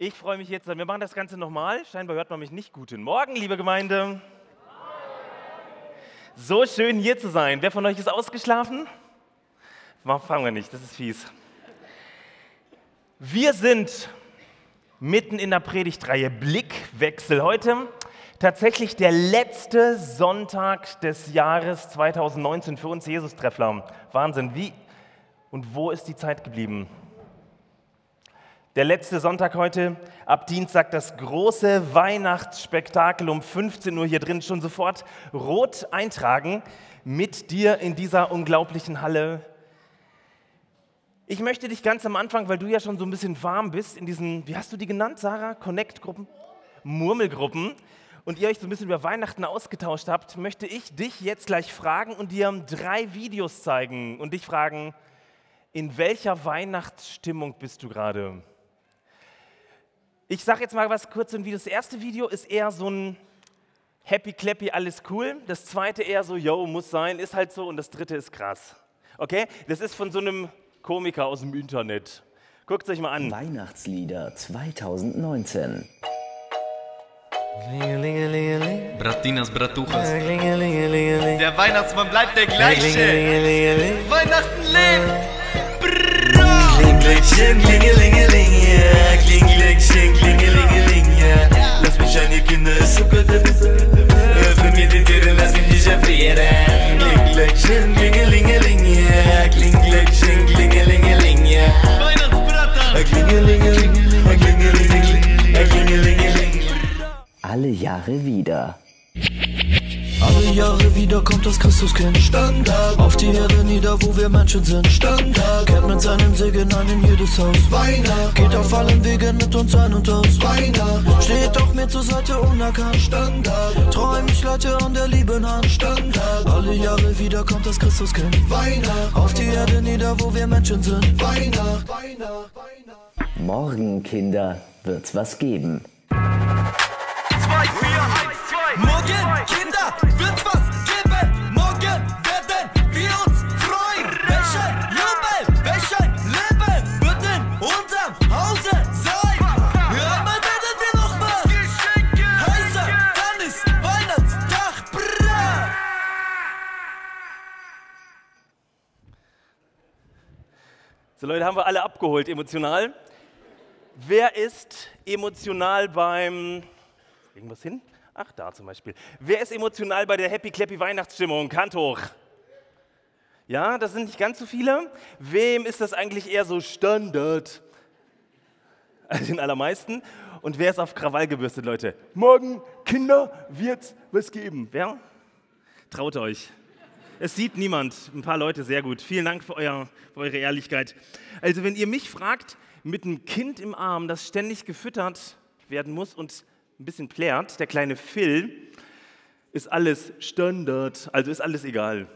Ich freue mich jetzt, wir machen das Ganze nochmal. Scheinbar hört man mich nicht. Guten Morgen, liebe Gemeinde. So schön hier zu sein. Wer von euch ist ausgeschlafen? Fangen wir nicht, das ist fies. Wir sind mitten in der Predigtreihe Blickwechsel. Heute tatsächlich der letzte Sonntag des Jahres 2019 für uns Jesus-Treffler. Wahnsinn, wie und wo ist die Zeit geblieben? Der letzte Sonntag heute, ab Dienstag das große Weihnachtsspektakel um 15 Uhr hier drin, schon sofort rot eintragen mit dir in dieser unglaublichen Halle. Ich möchte dich ganz am Anfang, weil du ja schon so ein bisschen warm bist, in diesen, wie hast du die genannt, Sarah? Connect-Gruppen? Murmelgruppen und ihr euch so ein bisschen über Weihnachten ausgetauscht habt, möchte ich dich jetzt gleich fragen und dir drei Videos zeigen und dich fragen, in welcher Weihnachtsstimmung bist du gerade? Ich sage jetzt mal was kurz im Video. Das erste Video ist eher so ein Happy Clappy, alles cool. Das zweite eher so, yo, muss sein, ist halt so. Und das dritte ist krass. Okay? Das ist von so einem Komiker aus dem Internet. Guckt es euch mal an. Weihnachtslieder 2019. Bratinas Bratuchas. Der Weihnachtsmann bleibt der gleiche. Weihnachten lebt. Glöckchen, klingelingeling. Kling, Glöckchen, klingelingeling, ja. Lass mich an, ihr Kinder, ist so gut. Öffne mir die Türen, lass mich nicht erfrieren. Kling, Glöckchen, klingelingeling, ja. Kling, Glöckchen, klingelingeling, ja. Weihnachtsbratter. Klingelingeling, klingelingeling, klingelingeling. Alle Jahre wieder. Alle Jahre wieder kommt das Christuskind. Standard. Auf die Erde nieder, wo wir Menschen sind. Standard. Kehrt mit seinem Segen ein in jedes Haus. Weihnacht. Geht auf allen Wegen mit uns ein und aus. Weihnacht. Steht auf mir zur Seite unerkannt. Standard. Träum ich leite an der lieben Hand. Standard. Alle Jahre wieder kommt das Christuskind. Weihnacht. Auf die Erde nieder, wo wir Menschen sind. Weihnacht. Weihnacht. Weihnacht. Morgen, Kinder, wird's was geben. Morgen, Kinder, wird was geben. Morgen werden wir uns freuen. Welch ein Jubel, welch ein Leben wird in unserem Hause sein. Einmal werden wir noch was. Heißer, dann ist Weihnachtstag. Bra. So Leute, haben wir alle abgeholt emotional. Wer ist emotional beim irgendwas hin? Ach, da zum Beispiel. Wer ist emotional bei der Happy Clappy Weihnachtsstimmung? Hand hoch. Ja, das sind nicht ganz so viele. Wem ist das eigentlich eher so Standard? Also den allermeisten. Und wer ist auf Krawall gebürstet, Leute? Morgen, Kinder, wird's was geben. Wer? Traut euch. Es sieht niemand. Ein paar Leute, sehr gut. Vielen Dank für, euer, für eure Ehrlichkeit. Also, wenn ihr mich fragt, mit einem Kind im Arm, das ständig gefüttert werden muss und ein bisschen plärt, der kleine Phil, ist alles Standard, also ist alles egal.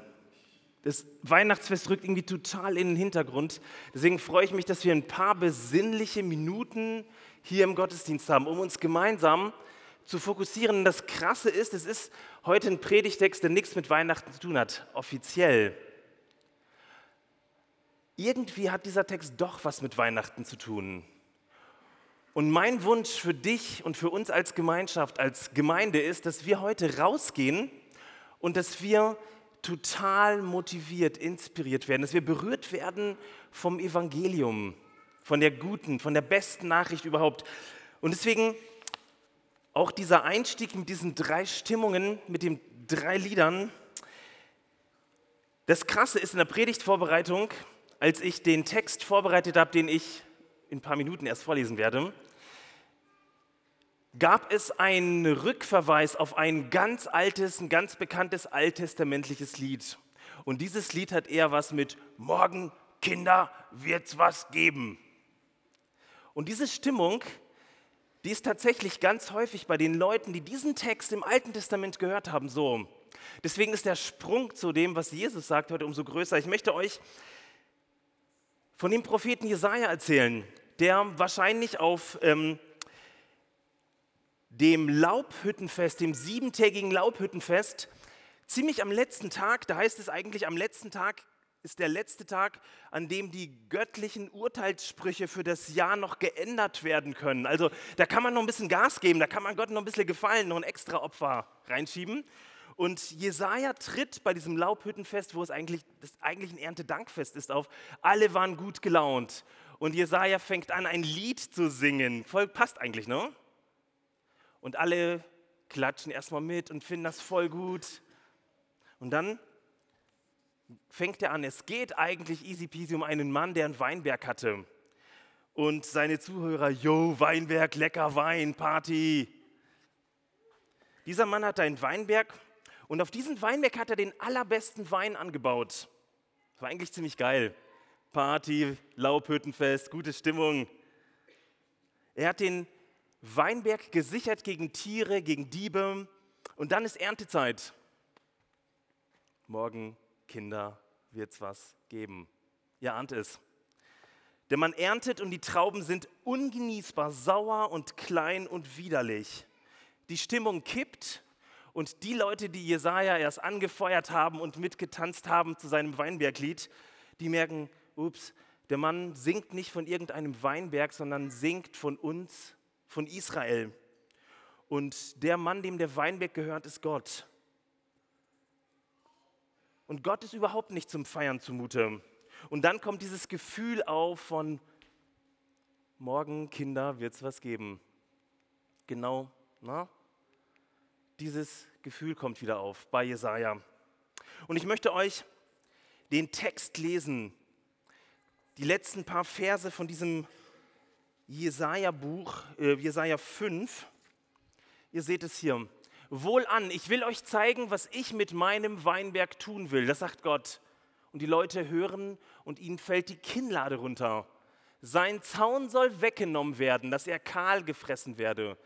Das Weihnachtsfest rückt irgendwie total in den Hintergrund. Deswegen freue ich mich, dass wir ein paar besinnliche Minuten hier im Gottesdienst haben, um uns gemeinsam zu fokussieren. Das Krasse ist, es ist heute ein Predigtext, der nichts mit Weihnachten zu tun hat, offiziell. Irgendwie hat dieser Text doch was mit Weihnachten zu tun. Und mein Wunsch für dich und für uns als Gemeinschaft, als Gemeinde ist, dass wir heute rausgehen und dass wir total motiviert, inspiriert werden, dass wir berührt werden vom Evangelium, von der guten, von der besten Nachricht überhaupt. Und deswegen auch dieser Einstieg mit diesen drei Stimmungen, mit den drei Liedern. Das Krasse ist in der Predigtvorbereitung, als ich den Text vorbereitet habe, den ich in ein paar Minuten erst vorlesen werde, gab es einen Rückverweis auf ein ganz altes, ein ganz bekanntes alttestamentliches Lied. Und dieses Lied hat eher was mit Morgen, Kinder, wird's was geben. Und diese Stimmung, die ist tatsächlich ganz häufig bei den Leuten, die diesen Text im Alten Testament gehört haben, so. Deswegen ist der Sprung zu dem, was Jesus sagt, heute umso größer. Ich möchte euch von dem Propheten Jesaja erzählen, der wahrscheinlich auf ähm, dem Laubhüttenfest, dem siebentägigen Laubhüttenfest, ziemlich am letzten Tag, da heißt es eigentlich am letzten Tag ist der letzte Tag, an dem die göttlichen Urteilssprüche für das Jahr noch geändert werden können. Also da kann man noch ein bisschen Gas geben, da kann man Gott noch ein bisschen gefallen, noch ein extra Opfer reinschieben. Und Jesaja tritt bei diesem Laubhüttenfest, wo es eigentlich, das eigentlich ein Erntedankfest ist, auf. Alle waren gut gelaunt. Und Jesaja fängt an, ein Lied zu singen. Voll passt eigentlich, ne? Und alle klatschen erstmal mit und finden das voll gut. Und dann fängt er an, es geht eigentlich easy peasy um einen Mann, der einen Weinberg hatte. Und seine Zuhörer, yo, Weinberg, lecker Wein, Party. Dieser Mann hatte einen Weinberg und auf diesen Weinberg hat er den allerbesten Wein angebaut. War eigentlich ziemlich geil. Party, Laubhüttenfest, gute Stimmung. Er hat den Weinberg gesichert gegen Tiere, gegen Diebe. Und dann ist Erntezeit. Morgen, Kinder, wird es was geben. Ihr ahnt es. Denn man erntet und die Trauben sind ungenießbar, sauer und klein und widerlich. Die Stimmung kippt und die Leute, die Jesaja erst angefeuert haben und mitgetanzt haben zu seinem Weinberglied, die merken, ups, der Mann singt nicht von irgendeinem Weinberg, sondern singt von uns, von Israel. Und der Mann, dem der Weinberg gehört, ist Gott. Und Gott ist überhaupt nicht zum Feiern zumute. Und dann kommt dieses Gefühl auf von, morgen, Kinder, wird es was geben. Genau, na? Dieses Gefühl kommt wieder auf bei Jesaja. Und ich möchte euch den Text lesen, die letzten paar Verse von diesem Jesaja-Buch, äh, Jesaja 5. Ihr seht es hier. Wohlan, ich will euch zeigen, was ich mit meinem Weinberg tun will. Das sagt Gott. Und die Leute hören und ihnen fällt die Kinnlade runter. Sein Zaun soll weggenommen werden, dass er kahl gefressen werde.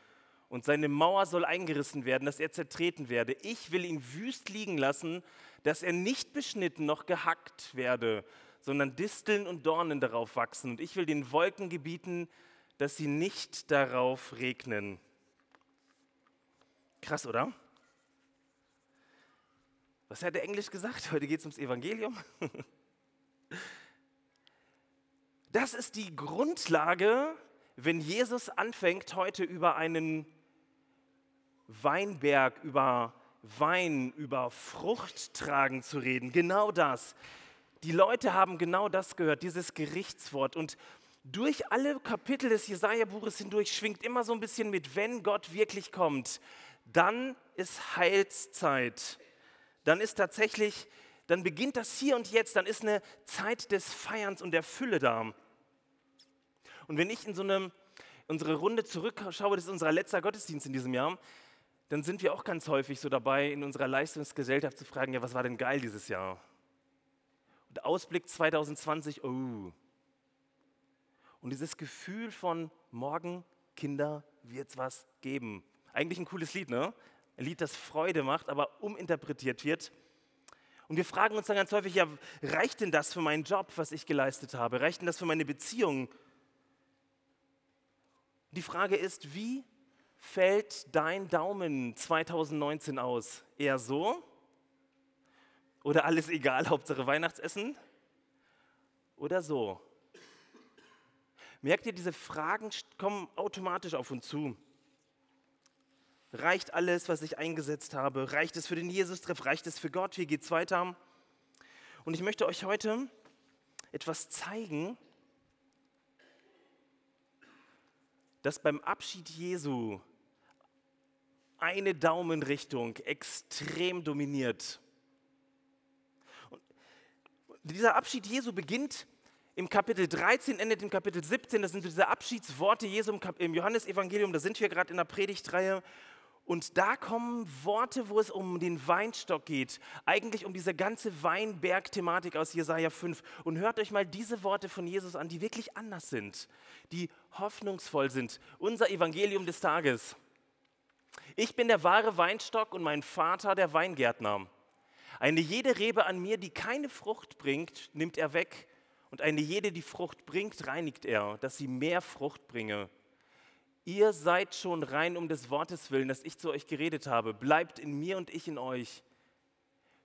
Und seine Mauer soll eingerissen werden, dass er zertreten werde. Ich will ihn wüst liegen lassen, dass er nicht beschnitten noch gehackt werde, sondern Disteln und Dornen darauf wachsen. Und ich will den Wolken gebieten, dass sie nicht darauf regnen. Krass, oder? Was hat der Englisch gesagt? Heute geht es ums Evangelium. Das ist die Grundlage, wenn Jesus anfängt, heute über einen Weinberg, über Wein, über Fruchttragen zu reden. Genau das. Die Leute haben genau das gehört, dieses Gerichtswort. Und durch alle Kapitel des Jesaja-Buches hindurch schwingt immer so ein bisschen mit, wenn Gott wirklich kommt, dann ist Heilszeit. Dann ist tatsächlich, dann beginnt das hier und jetzt, dann ist eine Zeit des Feierns und der Fülle da. Und wenn ich in so eine, unsere Runde zurückschaue, das ist unser letzter Gottesdienst in diesem Jahr, dann sind wir auch ganz häufig so dabei, in unserer Leistungsgesellschaft zu fragen, ja, was war denn geil dieses Jahr? Ausblick 2020, oh. Und dieses Gefühl von morgen, Kinder, wird es was geben. Eigentlich ein cooles Lied, ne? Ein Lied, das Freude macht, aber uminterpretiert wird. Und wir fragen uns dann ganz häufig, ja, reicht denn das für meinen Job, was ich geleistet habe? Reicht denn das für meine Beziehung? Die Frage ist, wie fällt dein Daumen 2019 aus? Eher so? Oder alles egal, Hauptsache Weihnachtsessen? Oder so? Merkt ihr, diese Fragen kommen automatisch auf uns zu. Reicht alles, was ich eingesetzt habe? Reicht es für den Jesus-Treff? Reicht es für Gott? Wie geht es weiter? Und ich möchte euch heute etwas zeigen, dass beim Abschied Jesu eine Daumenrichtung extrem dominiert. Dieser Abschied Jesu beginnt im Kapitel 13, endet im Kapitel 17. Das sind so diese Abschiedsworte Jesu im Johannesevangelium. Da sind wir gerade in der Predigtreihe. Und da kommen Worte, wo es um den Weinstock geht, eigentlich um diese ganze Weinberg-Thematik aus Jesaja 5. Und hört euch mal diese Worte von Jesus an, die wirklich anders sind, die hoffnungsvoll sind. Unser Evangelium des Tages. Ich bin der wahre Weinstock und mein Vater der Weingärtner. Eine jede Rebe an mir, die keine Frucht bringt, nimmt er weg. Und eine jede, die Frucht bringt, reinigt er, dass sie mehr Frucht bringe. Ihr seid schon rein um des Wortes willen, das ich zu euch geredet habe. Bleibt in mir und ich in euch.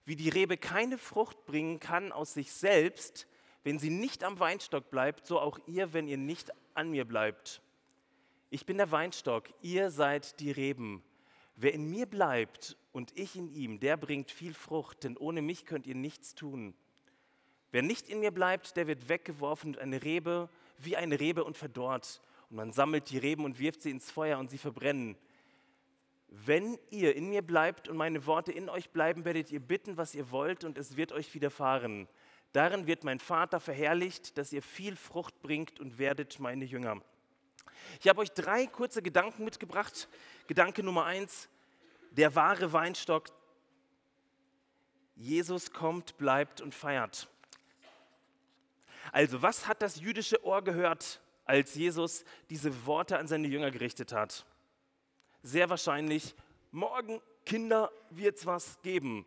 Wie die Rebe keine Frucht bringen kann aus sich selbst, wenn sie nicht am Weinstock bleibt, so auch ihr, wenn ihr nicht an mir bleibt. Ich bin der Weinstock, ihr seid die Reben. Wer in mir bleibt und ich in ihm, der bringt viel Frucht, denn ohne mich könnt ihr nichts tun. Wer nicht in mir bleibt, der wird weggeworfen und eine Rebe, wie eine Rebe und verdorrt. Und man sammelt die Reben und wirft sie ins Feuer und sie verbrennen. Wenn ihr in mir bleibt und meine Worte in euch bleiben, werdet ihr bitten, was ihr wollt, und es wird euch widerfahren. Darin wird mein Vater verherrlicht, dass ihr viel Frucht bringt und werdet meine Jünger. Ich habe euch drei kurze Gedanken mitgebracht. Gedanke Nummer eins, der wahre Weinstock. Jesus kommt, bleibt und feiert. Also, was hat das jüdische Ohr gehört, als Jesus diese Worte an seine Jünger gerichtet hat? Sehr wahrscheinlich, morgen, Kinder, wird es was geben.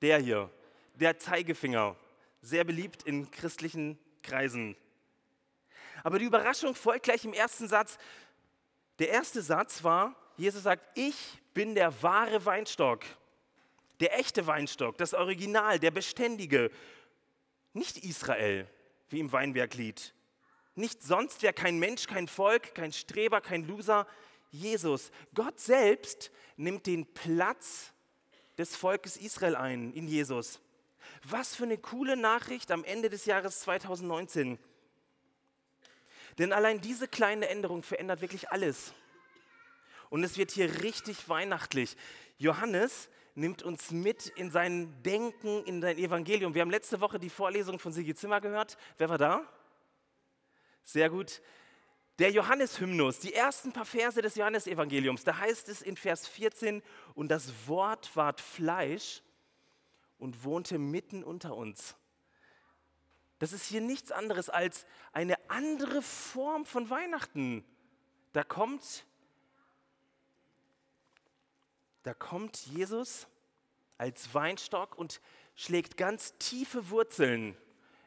Der hier, der Zeigefinger, sehr beliebt in christlichen Kreisen. Aber die Überraschung folgt gleich im ersten Satz. Der erste Satz war, Jesus sagt, ich bin der wahre Weinstock, der echte Weinstock, das Original, der Beständige. Nicht Israel, wie im Weinberglied. Nicht sonst wer, kein Mensch, kein Volk, kein Streber, kein Loser. Jesus. Gott selbst nimmt den Platz des Volkes Israel ein in Jesus. Was für eine coole Nachricht am Ende des Jahres 2019. Denn allein diese kleine Änderung verändert wirklich alles. Und es wird hier richtig weihnachtlich. Johannes nimmt uns mit in sein Denken, in sein Evangelium. Wir haben letzte Woche die Vorlesung von Sigi Zimmer gehört. Wer war da? Sehr gut. Der Johannes-Hymnus, die ersten paar Verse des Johannesevangeliums, da heißt es in Vers 14, und das Wort ward Fleisch und wohnte mitten unter uns. Das ist hier nichts anderes als eine andere Form von Weihnachten. Da kommt, da kommt Jesus als Weinstock und schlägt ganz tiefe Wurzeln.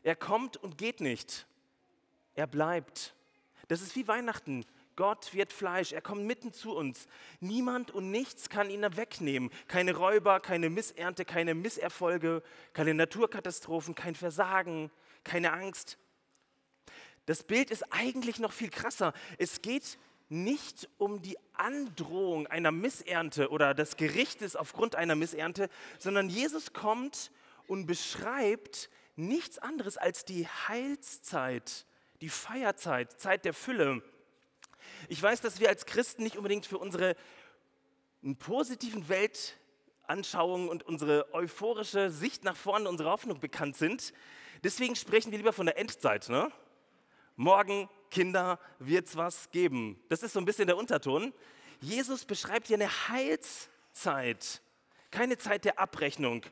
Er kommt und geht nicht. Er bleibt. Das ist wie Weihnachten. Gott wird Fleisch, er kommt mitten zu uns. Niemand und nichts kann ihn wegnehmen. Keine Räuber, keine Missernte, keine Misserfolge, keine Naturkatastrophen, kein Versagen, keine Angst. Das Bild ist eigentlich noch viel krasser. Es geht nicht um die Androhung einer Missernte oder des Gerichtes aufgrund einer Missernte, sondern Jesus kommt und beschreibt nichts anderes als die Heilszeit, die Feierzeit, Zeit der Fülle. Ich weiß, dass wir als Christen nicht unbedingt für unsere positiven Weltanschauungen und unsere euphorische Sicht nach vorne, unsere Hoffnung bekannt sind. Deswegen sprechen wir lieber von der Endzeit. Ne? Morgen, Kinder, wird es was geben. Das ist so ein bisschen der Unterton. Jesus beschreibt hier eine Heilszeit, keine Zeit der Abrechnung.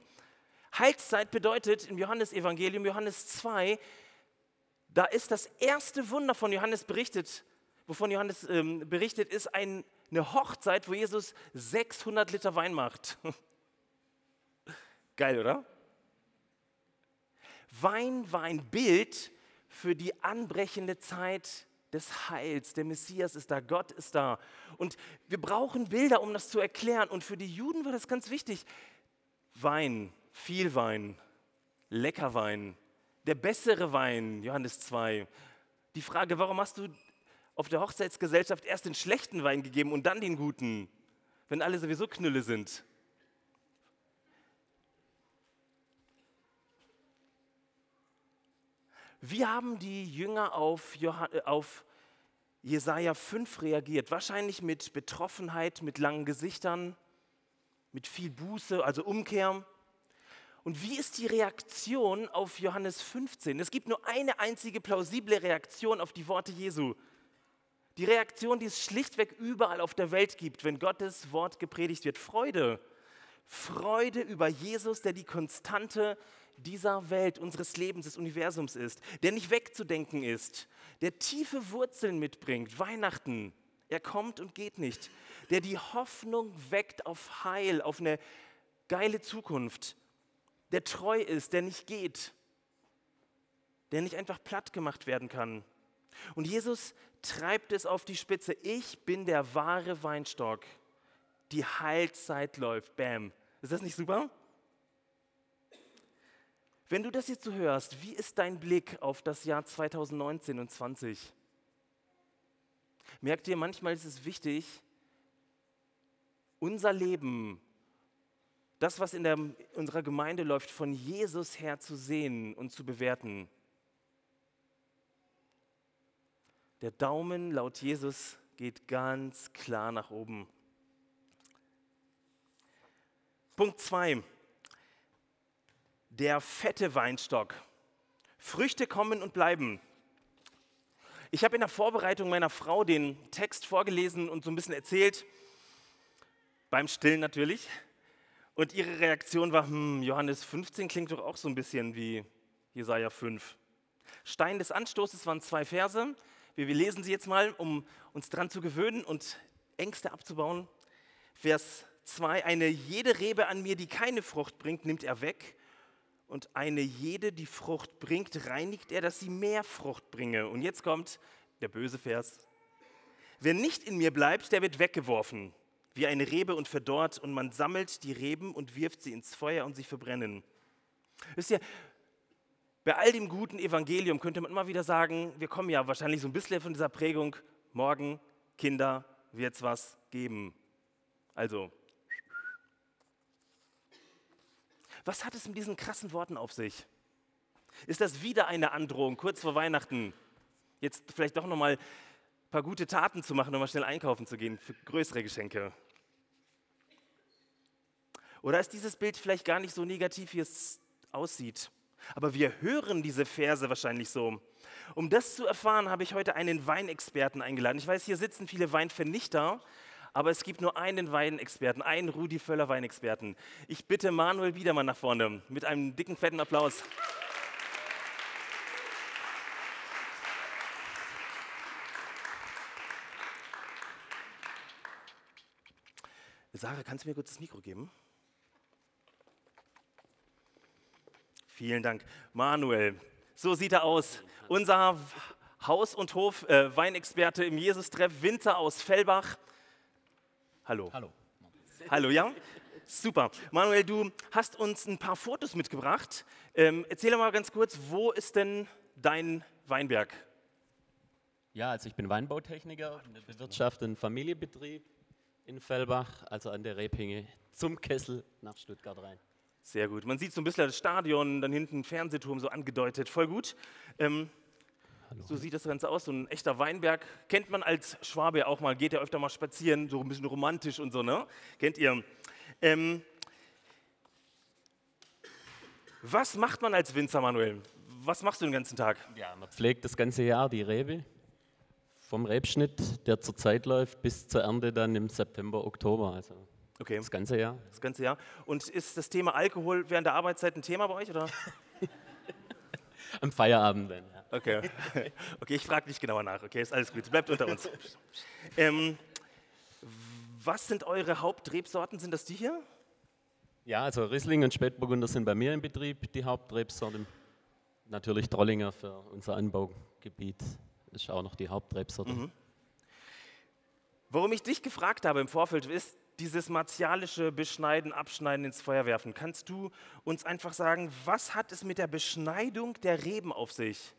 Heilszeit bedeutet im Johannesevangelium, Johannes 2, da ist das erste Wunder von Johannes berichtet, wovon Johannes ähm, berichtet, ist ein, eine Hochzeit, wo Jesus 600 Liter Wein macht. Geil, oder? Wein war ein Bild für die anbrechende Zeit des Heils. Der Messias ist da, Gott ist da. Und wir brauchen Bilder, um das zu erklären. Und für die Juden war das ganz wichtig. Wein, viel Wein, lecker Wein, der bessere Wein, Johannes 2. Die Frage, warum hast du auf der Hochzeitsgesellschaft erst den schlechten Wein gegeben und dann den guten, wenn alle sowieso Knülle sind? Wie haben die Jünger auf, äh, auf Jesaja 5 reagiert? Wahrscheinlich mit Betroffenheit, mit langen Gesichtern, mit viel Buße, also Umkehr. Und wie ist die Reaktion auf Johannes 15? Es gibt nur eine einzige plausible Reaktion auf die Worte Jesu. Die Reaktion, die es schlichtweg überall auf der Welt gibt, wenn Gottes Wort gepredigt wird. Freude. Freude über Jesus, der die Konstante dieser Welt, unseres Lebens, des Universums ist, der nicht wegzudenken ist, der tiefe Wurzeln mitbringt, Weihnachten. Er kommt und geht nicht, der die Hoffnung weckt auf Heil, auf eine geile Zukunft, der treu ist, der nicht geht, der nicht einfach platt gemacht werden kann. Und Jesus treibt es auf die Spitze. Ich bin der wahre Weinstock. Die Heilzeit läuft. Bam. Ist das nicht super? Wenn du das jetzt so hörst, wie ist dein Blick auf das Jahr 2019 und 20? Merkt ihr, manchmal ist es wichtig, unser Leben, das, was in der, unserer Gemeinde läuft, von Jesus her zu sehen und zu bewerten. Der Daumen laut Jesus geht ganz klar nach oben. Punkt 2. Der fette Weinstock. Früchte kommen und bleiben. Ich habe in der Vorbereitung meiner Frau den Text vorgelesen und so ein bisschen erzählt, beim Stillen natürlich. Und ihre Reaktion war, hm, Johannes 15 klingt doch auch so ein bisschen wie Jesaja 5. Stein des Anstoßes waren zwei Verse. Wir, wir lesen sie jetzt mal, um uns daran zu gewöhnen und Ängste abzubauen. Vers 2, eine jede Rebe an mir, die keine Frucht bringt, nimmt er weg. Und eine jede, die Frucht bringt, reinigt er, dass sie mehr Frucht bringe. Und jetzt kommt der böse Vers. Wer nicht in mir bleibt, der wird weggeworfen, wie eine Rebe und verdorrt. Und man sammelt die Reben und wirft sie ins Feuer und sie verbrennen. Wisst ihr, bei all dem guten Evangelium könnte man immer wieder sagen, wir kommen ja wahrscheinlich so ein bisschen von dieser Prägung, morgen, Kinder, wird es was geben. Also, was hat es mit diesen krassen Worten auf sich? Ist das wieder eine Androhung, kurz vor Weihnachten, jetzt vielleicht doch nochmal ein paar gute Taten zu machen, nochmal schnell einkaufen zu gehen für größere Geschenke? Oder ist dieses Bild vielleicht gar nicht so negativ, wie es aussieht? Aber wir hören diese Verse wahrscheinlich so. Um das zu erfahren, habe ich heute einen Weinexperten eingeladen. Ich weiß, hier sitzen viele Weinvernichter, aber es gibt nur einen Weinexperten, einen Rudi Völler Weinexperten. Ich bitte Manuel Biedermann nach vorne mit einem dicken, fetten Applaus. Sarah, kannst du mir kurz das Mikro geben? Vielen Dank. Manuel, so sieht er aus. Unser Haus- und Hof-Weinexperte äh, im Jesus-Treff, Winter aus Fellbach. Hallo. Hallo. Hallo, ja? Super. Manuel, du hast uns ein paar Fotos mitgebracht. Ähm, erzähl mal ganz kurz, wo ist denn dein Weinberg? Ja, also ich bin Weinbautechniker, bewirtschafte einen Familienbetrieb in Fellbach, also an der Rebhinge zum Kessel nach Stuttgart rein. Sehr gut. Man sieht so ein bisschen das Stadion, dann hinten Fernsehturm so angedeutet. Voll gut. Ähm, so sieht das Ganze aus. So ein echter Weinberg. Kennt man als Schwabe auch mal, geht ja öfter mal spazieren, so ein bisschen romantisch und so, ne? Kennt ihr? Ähm, was macht man als Winzer, Manuel? Was machst du den ganzen Tag? Ja, man pflegt das ganze Jahr die Rebe. Vom Rebschnitt, der zurzeit läuft, bis zur Ernte dann im September, Oktober. Also Okay. Das ganze Jahr. Das ganze Jahr. Und ist das Thema Alkohol während der Arbeitszeit ein Thema bei euch? Oder? Am Feierabend dann. Okay. Okay, ich frage nicht genauer nach. Okay, ist alles gut. Bleibt unter uns. Ähm, was sind eure Hauptrebsorten? Sind das die hier? Ja, also Riesling und Spätburgunder sind bei mir im Betrieb die Hauptrebsorte. Natürlich Trollinger für unser Anbaugebiet ist auch noch die Hauptrebsorte. Mhm. Warum ich dich gefragt habe im Vorfeld ist, dieses martialische Beschneiden, Abschneiden ins Feuer werfen. Kannst du uns einfach sagen, was hat es mit der Beschneidung der Reben auf sich?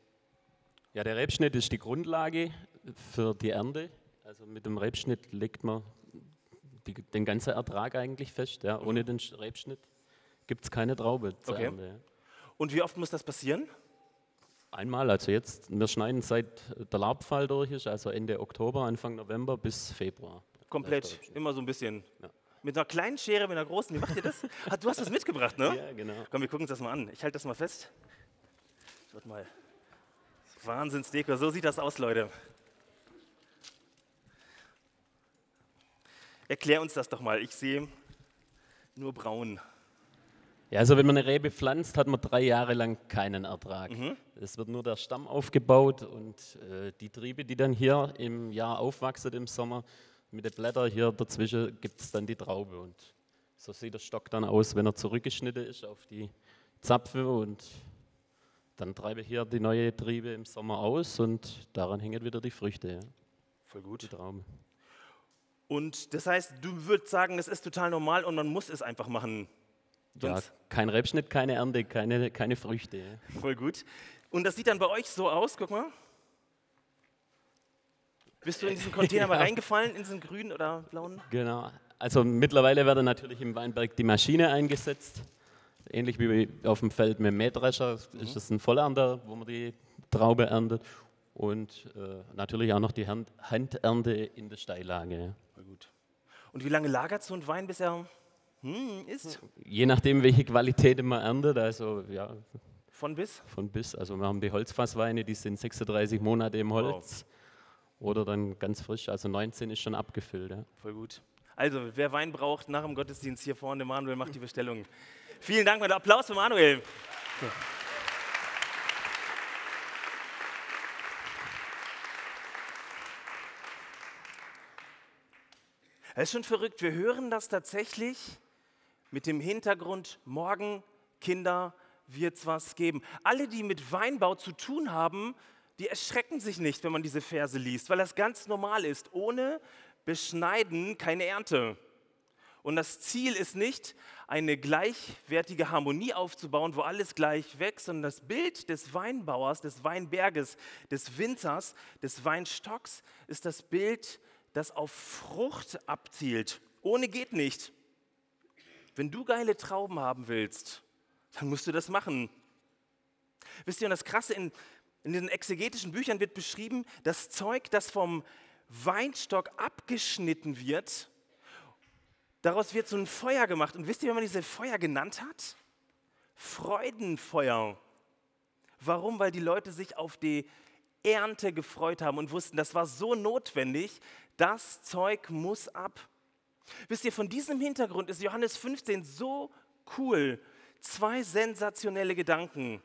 Ja, der Rebschnitt ist die Grundlage für die Ernte. Also mit dem Rebschnitt legt man die, den ganzen Ertrag eigentlich fest. Ja. Ohne den Rebschnitt gibt es keine Traube zur okay. Ernte. Ja. Und wie oft muss das passieren? Einmal, also jetzt, wir schneiden seit der Labfall durch ist, also Ende Oktober, Anfang November bis Februar. Komplett, immer so ein bisschen. Ja. Mit einer kleinen Schere, mit einer großen, wie macht ihr das? Du hast das mitgebracht, ne? Ja, genau. Komm, wir gucken uns das mal an. Ich halte das mal fest. Schaut mal. Wahnsinnsdeko, so sieht das aus, Leute. Erklär uns das doch mal. Ich sehe nur braun. Ja, also wenn man eine Rebe pflanzt, hat man drei Jahre lang keinen Ertrag. Mhm. Es wird nur der Stamm aufgebaut und äh, die Triebe, die dann hier im Jahr aufwachsen im Sommer, mit den Blättern hier dazwischen gibt es dann die Traube. Und so sieht der Stock dann aus, wenn er zurückgeschnitten ist auf die Zapfe und dann treibe ich hier die neue Triebe im Sommer aus und daran hängen wieder die Früchte. Ja. Voll gut. Die Trauben. Und das heißt, du würdest sagen, es ist total normal und man muss es einfach machen. Ja, Sonst- kein Rebschnitt, keine Ernte, keine, keine Früchte. ja. Voll gut. Und das sieht dann bei euch so aus, guck mal. Bist du in diesen Container mal Ja. reingefallen, in diesen grünen oder blauen? Genau. Also mittlerweile wird natürlich im Weinberg die Maschine eingesetzt. Ähnlich wie auf dem Feld mit dem Mähdrescher ist es ein Vollernter, wo man die Traube erntet. Und äh, natürlich auch noch die Hand Handernte in der Steillage. Voll gut. Und wie lange lagert so ein Wein, bis er hm, ist? Je nachdem, welche Qualität man erntet, also ja, Von bis? von bis. Also wir haben die Holzfassweine, die sind 36 Monate im Holz. Oder dann ganz frisch, also 19 ist schon abgefüllt. Ja. Voll gut. Also, wer Wein braucht, nach dem Gottesdienst hier vorne, Manuel macht die Bestellung. Vielen Dank, mein Applaus für Manuel. Es ist schon verrückt. Wir hören das tatsächlich mit dem Hintergrund, morgen, Kinder, wird es was geben. Alle, die mit Weinbau zu tun haben, die erschrecken sich nicht, wenn man diese Verse liest, weil das ganz normal ist. Ohne Beschneiden keine Ernte. Und das Ziel ist nicht, eine gleichwertige Harmonie aufzubauen, wo alles gleich wächst, sondern das Bild des Weinbauers, des Weinberges, des Winzers, des Weinstocks ist das Bild, das auf Frucht abzielt. Ohne geht nicht. Wenn du geile Trauben haben willst, dann musst du das machen. Wisst ihr, und das Krasse, in, in den exegetischen Büchern wird beschrieben, das Zeug, das vom Weinstock abgeschnitten wird, daraus wird so ein Feuer gemacht. Und wisst ihr, wie man diese Feuer genannt hat? Freudenfeuer. Warum? Weil die Leute sich auf die Ernte gefreut haben und wussten, das war so notwendig, das Zeug muss ab. Wisst ihr, von diesem Hintergrund ist Johannes 15 so cool. Zwei sensationelle Gedanken.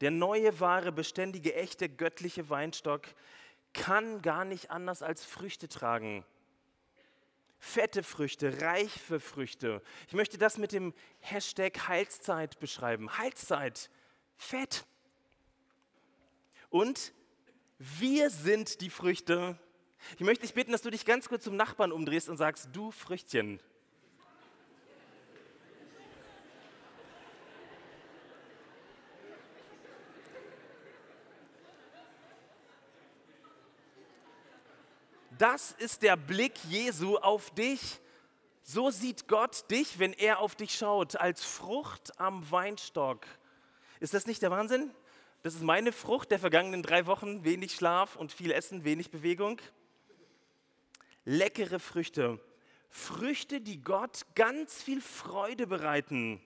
Der neue, wahre, beständige, echte, göttliche Weinstock kann gar nicht anders als Früchte tragen. Fette Früchte, reife Früchte. Ich möchte das mit dem Hashtag Heilszeit beschreiben. Heilszeit, fett. Und wir sind die Früchte. Ich möchte dich bitten, dass du dich ganz kurz zum Nachbarn umdrehst und sagst, du Früchtchen. Das ist der Blick Jesu auf dich. So sieht Gott dich, wenn er auf dich schaut, als Frucht am Weinstock. Ist das nicht der Wahnsinn? Das ist meine Frucht der vergangenen drei Wochen. Wenig Schlaf und viel Essen, wenig Bewegung. Leckere Früchte. Früchte, die Gott ganz viel Freude bereiten.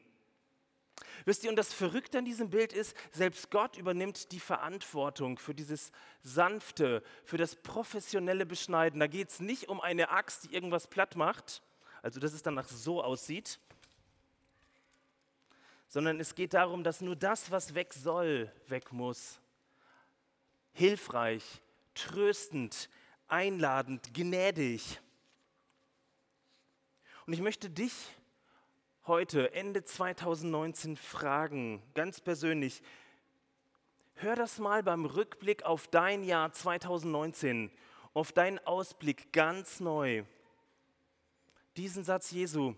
Wisst ihr, und das Verrückte an diesem Bild ist, selbst Gott übernimmt die Verantwortung für dieses sanfte, für das professionelle Beschneiden. Da geht es nicht um eine Axt, die irgendwas platt macht, also dass es danach so aussieht, sondern es geht darum, dass nur das, was weg soll, weg muss. Hilfreich, tröstend, einladend, gnädig. Und ich möchte dich heute, Ende 2019, fragen, ganz persönlich, hör das mal beim Rückblick auf dein Jahr 2019, auf deinen Ausblick ganz neu. Diesen Satz Jesu.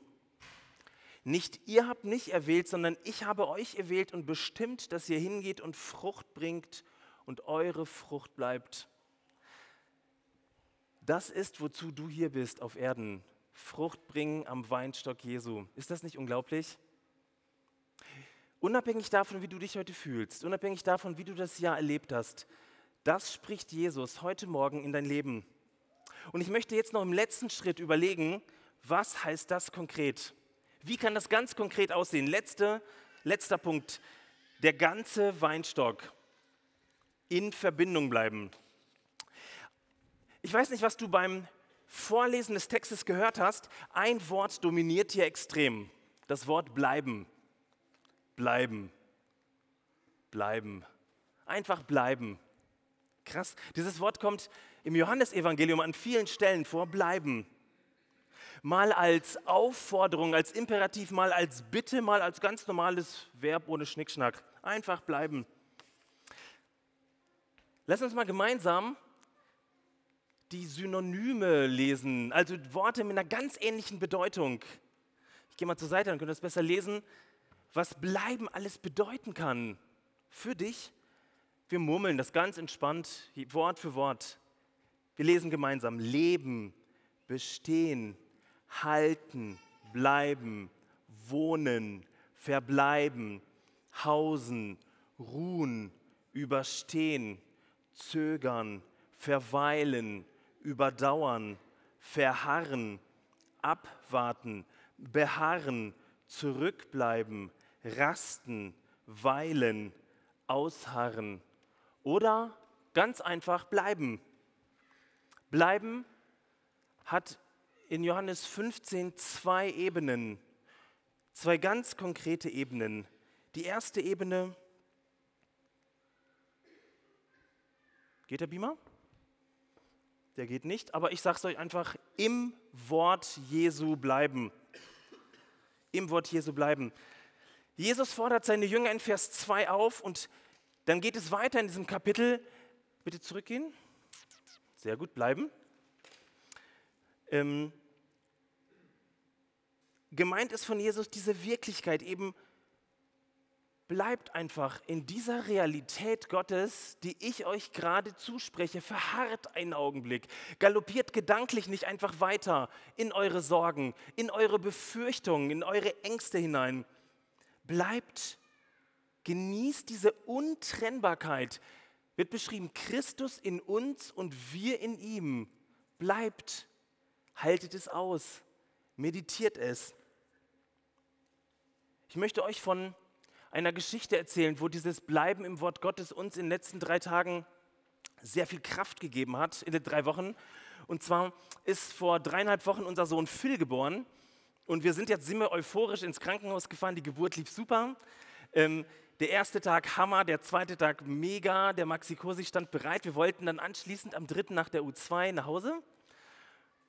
Nicht ihr habt mich erwählt, sondern ich habe euch erwählt und bestimmt, dass ihr hingeht und Frucht bringt und eure Frucht bleibt. Das ist, wozu du hier bist auf Erden. Frucht bringen am Weinstock Jesu. Ist das nicht unglaublich? Unabhängig davon, wie du dich heute fühlst, unabhängig davon, wie du das Jahr erlebt hast, das spricht Jesus heute Morgen in dein Leben. Und ich möchte jetzt noch im letzten Schritt überlegen, was heißt das konkret? Wie kann das ganz konkret aussehen? Letzte, letzter Punkt. Der ganze Weinstock in Verbindung bleiben. Ich weiß nicht, was du beim Vorlesen des Textes gehört hast. Ein Wort dominiert hier extrem. Das Wort bleiben. Bleiben. Bleiben. Einfach bleiben. Krass. Dieses Wort kommt im Johannesevangelium an vielen Stellen vor. Bleiben. Mal als Aufforderung, als Imperativ, mal als Bitte, mal als ganz normales Verb ohne Schnickschnack. Einfach bleiben. Lass uns mal gemeinsam die Synonyme lesen, also Worte mit einer ganz ähnlichen Bedeutung. Ich gehe mal zur Seite, dann könnt ihr das besser lesen, was bleiben alles bedeuten kann für dich. Wir murmeln das ganz entspannt, Wort für Wort. Wir lesen gemeinsam Leben, bestehen, halten, bleiben, wohnen, verbleiben, hausen, ruhen, überstehen, zögern, verweilen, überdauern, verharren, abwarten, beharren, zurückbleiben, rasten, weilen, ausharren oder ganz einfach bleiben. Bleiben hat in Johannes 15 zwei Ebenen, zwei ganz konkrete Ebenen. Die erste Ebene, geht der Beamer? Der geht nicht, aber ich sage es euch einfach, im Wort Jesu bleiben. Im Wort Jesu bleiben. Jesus fordert seine Jünger in Vers 2 auf und dann geht es weiter in diesem Kapitel. Bitte zurückgehen. Sehr gut, bleiben. Ähm, gemeint ist von Jesus diese Wirklichkeit eben, bleibt einfach in dieser Realität Gottes, die ich euch gerade zuspreche, verharrt einen Augenblick, galoppiert gedanklich nicht einfach weiter in eure Sorgen, in eure Befürchtungen, in eure Ängste hinein. Bleibt, genießt diese Untrennbarkeit. Wird beschrieben, Christus in uns und wir in ihm. Bleibt, haltet es aus, meditiert es. Ich möchte euch von einer Geschichte erzählen, wo dieses Bleiben im Wort Gottes uns in den letzten drei Tagen sehr viel Kraft gegeben hat, in den drei Wochen. Und zwar ist vor dreieinhalb Wochen unser Sohn Phil geboren. Und wir sind jetzt immer euphorisch ins Krankenhaus gefahren. Die Geburt lief super. Ähm, der erste Tag Hammer, der zweite Tag mega. Der Maxi Kursi stand bereit. Wir wollten dann anschließend am dritten nach der U2 nach Hause.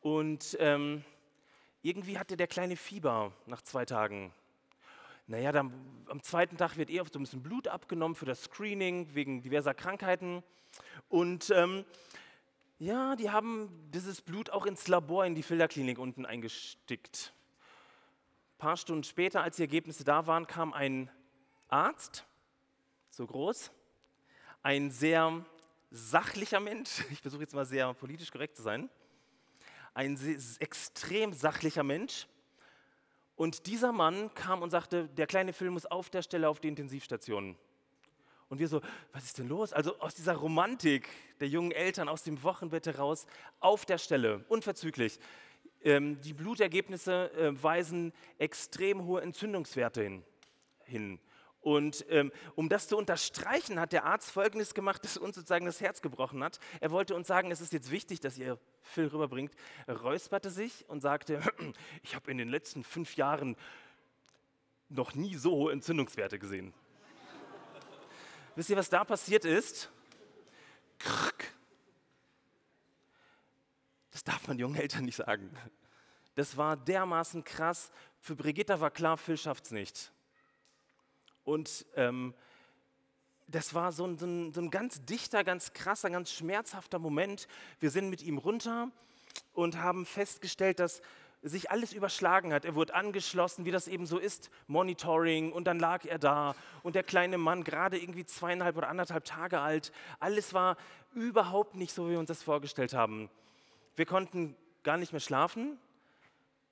Und ähm, irgendwie hatte der kleine Fieber nach zwei Tagen. Naja, dann, am zweiten Tag wird eh oft so ein bisschen Blut abgenommen für das Screening wegen diverser Krankheiten. Und ähm, ja, die haben dieses Blut auch ins Labor in die Filterklinik unten eingestickt. Ein paar Stunden später, als die Ergebnisse da waren, kam ein Arzt, so groß, ein sehr sachlicher Mensch, ich versuche jetzt mal sehr politisch korrekt zu sein, ein extrem sachlicher Mensch, und dieser Mann kam und sagte, der kleine Phil muss auf der Stelle auf die Intensivstation. Und wir so, was ist denn los? Also aus dieser Romantik der jungen Eltern aus dem Wochenbett heraus, auf der Stelle, unverzüglich. Ähm, die Blutergebnisse äh, weisen extrem hohe Entzündungswerte hin. hin. Und ähm, um das zu unterstreichen, hat der Arzt Folgendes gemacht, das uns sozusagen das Herz gebrochen hat. Er wollte uns sagen, es ist jetzt wichtig, dass ihr Phil rüberbringt. Er räusperte sich und sagte, ich habe in den letzten fünf Jahren noch nie so hohe Entzündungswerte gesehen. Wisst ihr, was da passiert ist? Das darf man jungen Eltern nicht sagen. Das war dermaßen krass. Für Brigitta war klar, Phil schafft es nicht. Und ähm, das war so ein, so, ein, so ein ganz dichter, ganz krasser, ganz schmerzhafter Moment. Wir sind mit ihm runter und haben festgestellt, dass sich alles überschlagen hat. Er wurde angeschlossen, wie das eben so ist, Monitoring und dann lag er da und der kleine Mann, gerade irgendwie zweieinhalb oder anderthalb Tage alt, alles war überhaupt nicht so, wie wir uns das vorgestellt haben. Wir konnten gar nicht mehr schlafen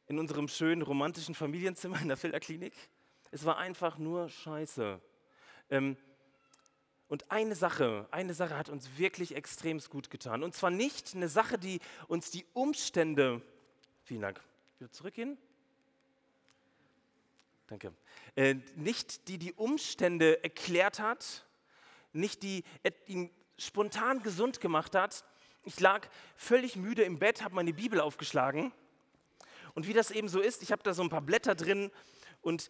in unserem schönen romantischen Familienzimmer in der Filterklinik. Es war einfach nur Scheiße. Ähm, und eine Sache, eine Sache hat uns wirklich extrem gut getan. Und zwar nicht eine Sache, die uns die Umstände, vielen Dank, wieder zurückgehen. Danke. Äh, nicht die die Umstände erklärt hat, nicht die ihn spontan gesund gemacht hat. Ich lag völlig müde im Bett, habe meine Bibel aufgeschlagen. Und wie das eben so ist, ich habe da so ein paar Blätter drin und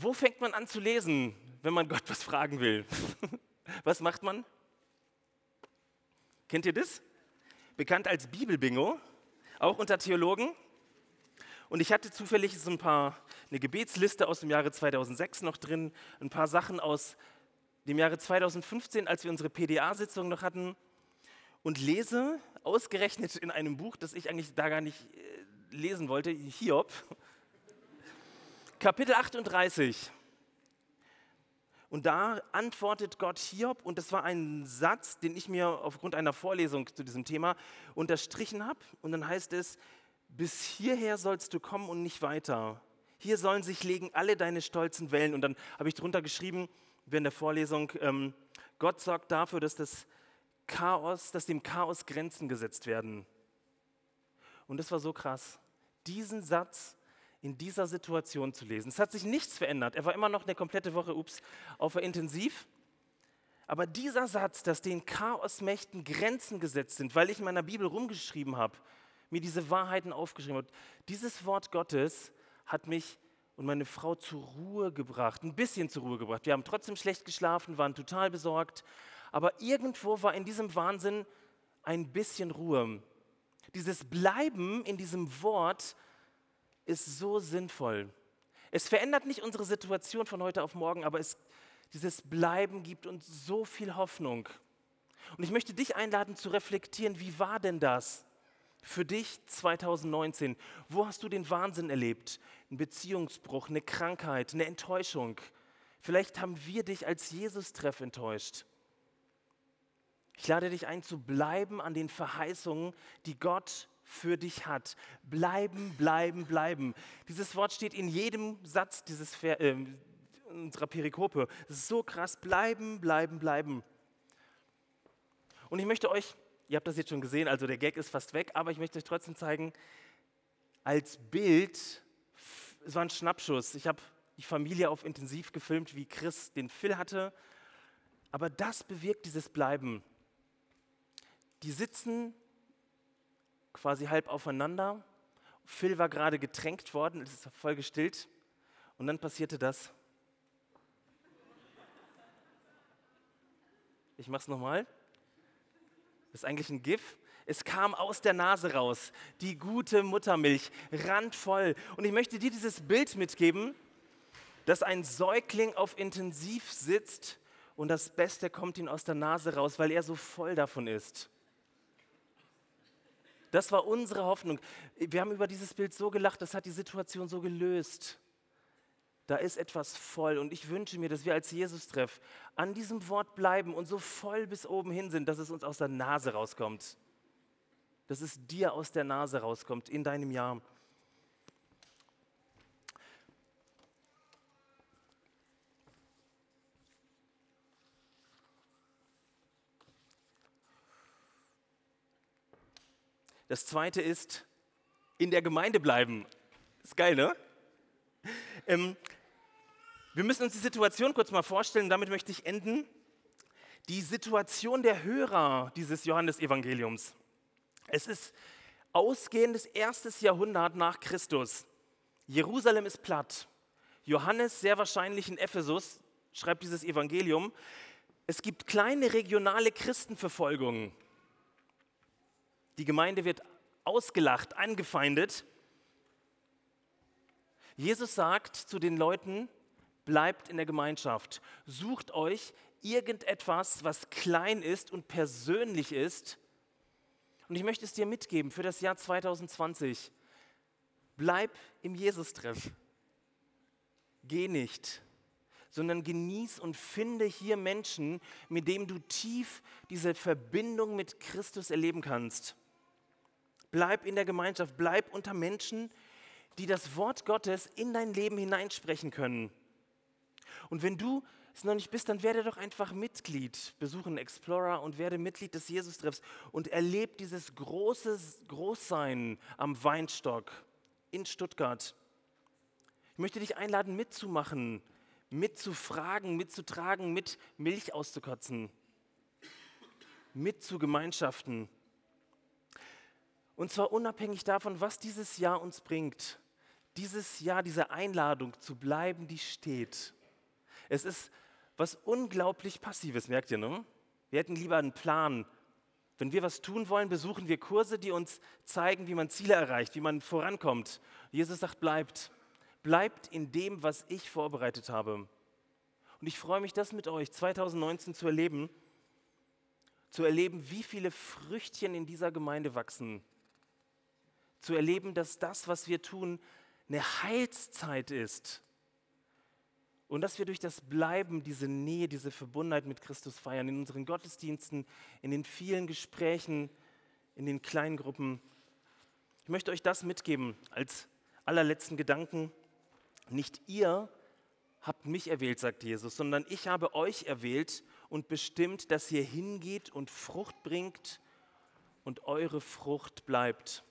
wo fängt man an zu lesen, wenn man Gott was fragen will? was macht man? Kennt ihr das? Bekannt als Bibelbingo, auch unter Theologen. Und ich hatte zufällig so ein paar, eine Gebetsliste aus dem Jahre 2006 noch drin, ein paar Sachen aus dem Jahre 2015, als wir unsere PDA-Sitzung noch hatten, und lese ausgerechnet in einem Buch, das ich eigentlich da gar nicht äh, lesen wollte, Hiob, Kapitel 38. Und da antwortet Gott Hiob, und das war ein Satz, den ich mir aufgrund einer Vorlesung zu diesem Thema unterstrichen habe. Und dann heißt es, bis hierher sollst du kommen und nicht weiter. Hier sollen sich legen alle deine stolzen Wellen. Und dann habe ich drunter geschrieben, während der Vorlesung, ähm, Gott sorgt dafür, dass das Chaos, dass dem Chaos Grenzen gesetzt werden. Und das war so krass. Diesen Satz in dieser Situation zu lesen. Es hat sich nichts verändert. Er war immer noch eine komplette Woche, ups, auf der Intensiv. Aber dieser Satz, dass den Chaosmächten Grenzen gesetzt sind, weil ich in meiner Bibel rumgeschrieben habe, mir diese Wahrheiten aufgeschrieben habe, dieses Wort Gottes hat mich und meine Frau zur Ruhe gebracht, ein bisschen zur Ruhe gebracht. Wir haben trotzdem schlecht geschlafen, waren total besorgt, aber irgendwo war in diesem Wahnsinn ein bisschen Ruhe. Dieses Bleiben in diesem Wort ist so sinnvoll. Es verändert nicht unsere Situation von heute auf morgen, aber es, dieses Bleiben gibt uns so viel Hoffnung. Und ich möchte dich einladen zu reflektieren, wie war denn das für dich 2019? Wo hast du den Wahnsinn erlebt? Ein Beziehungsbruch, eine Krankheit, eine Enttäuschung. Vielleicht haben wir dich als Jesus-Treff enttäuscht. Ich lade dich ein, zu bleiben an den Verheißungen, die Gott für dich hat. Bleiben, bleiben, bleiben. Dieses Wort steht in jedem Satz dieses äh, unserer Perikope. So krass. Bleiben, bleiben, bleiben. Und ich möchte euch, ihr habt das jetzt schon gesehen, also der Gag ist fast weg, aber ich möchte euch trotzdem zeigen, als Bild, es war ein Schnappschuss. Ich habe die Familie auf intensiv gefilmt, wie Chris den Phil hatte. Aber das bewirkt dieses Bleiben. Die sitzen quasi halb aufeinander. Phil war gerade getränkt worden, es ist voll gestillt. Und dann passierte das. Ich mache es nochmal. Ist eigentlich ein GIF. Es kam aus der Nase raus. Die gute Muttermilch, randvoll. Und ich möchte dir dieses Bild mitgeben, dass ein Säugling auf Intensiv sitzt und das Beste kommt ihm aus der Nase raus, weil er so voll davon ist. Das war unsere Hoffnung. Wir haben über dieses Bild so gelacht, das hat die Situation so gelöst. Da ist etwas voll und ich wünsche mir, dass wir als Jesus-Treff an diesem Wort bleiben und so voll bis oben hin sind, dass es uns aus der Nase rauskommt. Dass es dir aus der Nase rauskommt in deinem Jahr. Das zweite ist, in der Gemeinde bleiben. Ist geil, ne? Ähm, wir müssen uns die Situation kurz mal vorstellen, damit möchte ich enden. Die Situation der Hörer dieses Johannesevangeliums. Es ist ausgehendes erstes Jahrhundert nach Christus. Jerusalem ist platt. Johannes, sehr wahrscheinlich in Ephesus, schreibt dieses Evangelium. Es gibt kleine regionale Christenverfolgungen. Die Gemeinde wird ausgelacht, angefeindet. Jesus sagt zu den Leuten, bleibt in der Gemeinschaft, sucht euch irgendetwas, was klein ist und persönlich ist. Und ich möchte es dir mitgeben für das Jahr 2020. Bleib im Jesus-Treff. Geh nicht, sondern genieß und finde hier Menschen, mit denen du tief diese Verbindung mit Christus erleben kannst. Bleib in der Gemeinschaft, bleib unter Menschen, die das Wort Gottes in dein Leben hineinsprechen können. Und wenn du es noch nicht bist, dann werde doch einfach Mitglied. Besuche einen Explorer und werde Mitglied des Jesus-Treffs und erlebe dieses große Großsein am Weinstock in Stuttgart. Ich möchte dich einladen, mitzumachen, mitzufragen, mitzutragen, mit Milch auszukotzen, mit zu Gemeinschaften. Und zwar unabhängig davon, was dieses Jahr uns bringt. Dieses Jahr, diese Einladung zu bleiben, die steht. Es ist was unglaublich Passives, merkt ihr, ne? Wir hätten lieber einen Plan. Wenn wir was tun wollen, besuchen wir Kurse, die uns zeigen, wie man Ziele erreicht, wie man vorankommt. Jesus sagt, bleibt. Bleibt in dem, was ich vorbereitet habe. Und ich freue mich, das mit euch 2019 zu erleben, zu erleben, wie viele Früchtchen in dieser Gemeinde wachsen, zu erleben, dass das, was wir tun, eine Heilszeit ist. Und dass wir durch das Bleiben diese Nähe, diese Verbundenheit mit Christus feiern, in unseren Gottesdiensten, in den vielen Gesprächen, in den kleinen Gruppen. Ich möchte euch das mitgeben als allerletzten Gedanken. Nicht ihr habt mich erwählt, sagt Jesus, sondern ich habe euch erwählt und bestimmt, dass ihr hingeht und Frucht bringt und eure Frucht bleibt.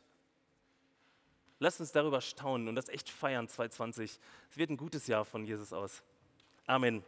Lasst uns darüber staunen und das echt feiern 2020. Es wird ein gutes Jahr von Jesus aus. Amen.